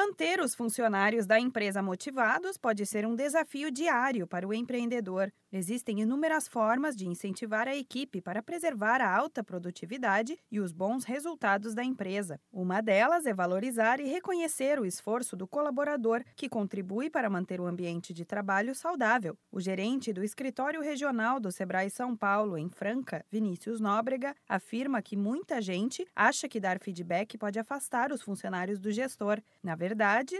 Manter os funcionários da empresa motivados pode ser um desafio diário para o empreendedor. Existem inúmeras formas de incentivar a equipe para preservar a alta produtividade e os bons resultados da empresa. Uma delas é valorizar e reconhecer o esforço do colaborador, que contribui para manter o ambiente de trabalho saudável. O gerente do escritório regional do Sebrae São Paulo, em Franca, Vinícius Nóbrega, afirma que muita gente acha que dar feedback pode afastar os funcionários do gestor. Na verdade,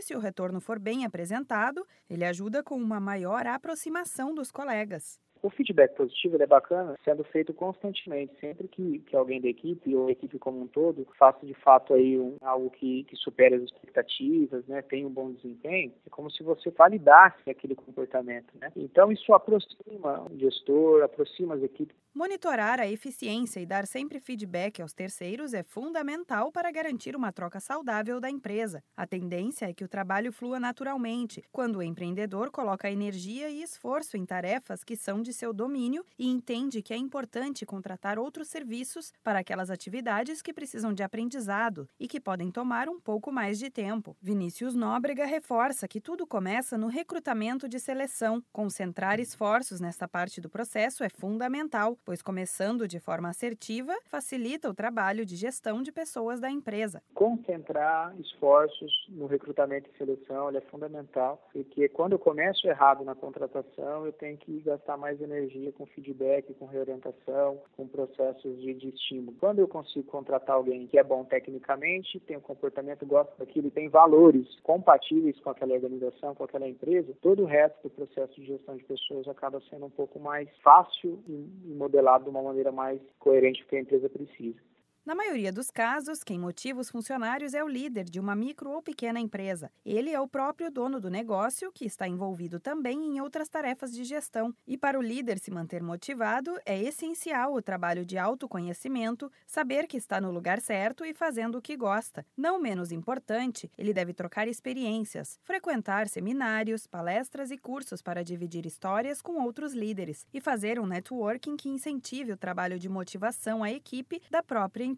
se o retorno for bem apresentado, ele ajuda com uma maior aproximação dos colegas. O feedback positivo é bacana sendo feito constantemente, sempre que, que alguém da equipe ou a equipe como um todo faça de fato aí um, algo que, que supere as expectativas, né, tenha um bom desempenho, é como se você validasse aquele comportamento. Né? Então isso aproxima o gestor, aproxima as equipes. Monitorar a eficiência e dar sempre feedback aos terceiros é fundamental para garantir uma troca saudável da empresa. A tendência é que o trabalho flua naturalmente, quando o empreendedor coloca energia e esforço em tarefas que são de seu domínio e entende que é importante contratar outros serviços para aquelas atividades que precisam de aprendizado e que podem tomar um pouco mais de tempo. Vinícius Nóbrega reforça que tudo começa no recrutamento de seleção. Concentrar esforços nesta parte do processo é fundamental pois começando de forma assertiva facilita o trabalho de gestão de pessoas da empresa. Concentrar esforços no recrutamento e seleção é fundamental, porque quando eu começo errado na contratação, eu tenho que gastar mais energia com feedback, com reorientação, com processos de, de estímulo. Quando eu consigo contratar alguém que é bom tecnicamente, tem um comportamento, gosta daquilo e tem valores compatíveis com aquela organização, com aquela empresa, todo o resto do processo de gestão de pessoas acaba sendo um pouco mais fácil e modelado de uma maneira mais coerente que a empresa precisa. Na maioria dos casos, quem motiva os funcionários é o líder de uma micro ou pequena empresa. Ele é o próprio dono do negócio, que está envolvido também em outras tarefas de gestão. E para o líder se manter motivado, é essencial o trabalho de autoconhecimento, saber que está no lugar certo e fazendo o que gosta. Não menos importante, ele deve trocar experiências, frequentar seminários, palestras e cursos para dividir histórias com outros líderes e fazer um networking que incentive o trabalho de motivação à equipe da própria empresa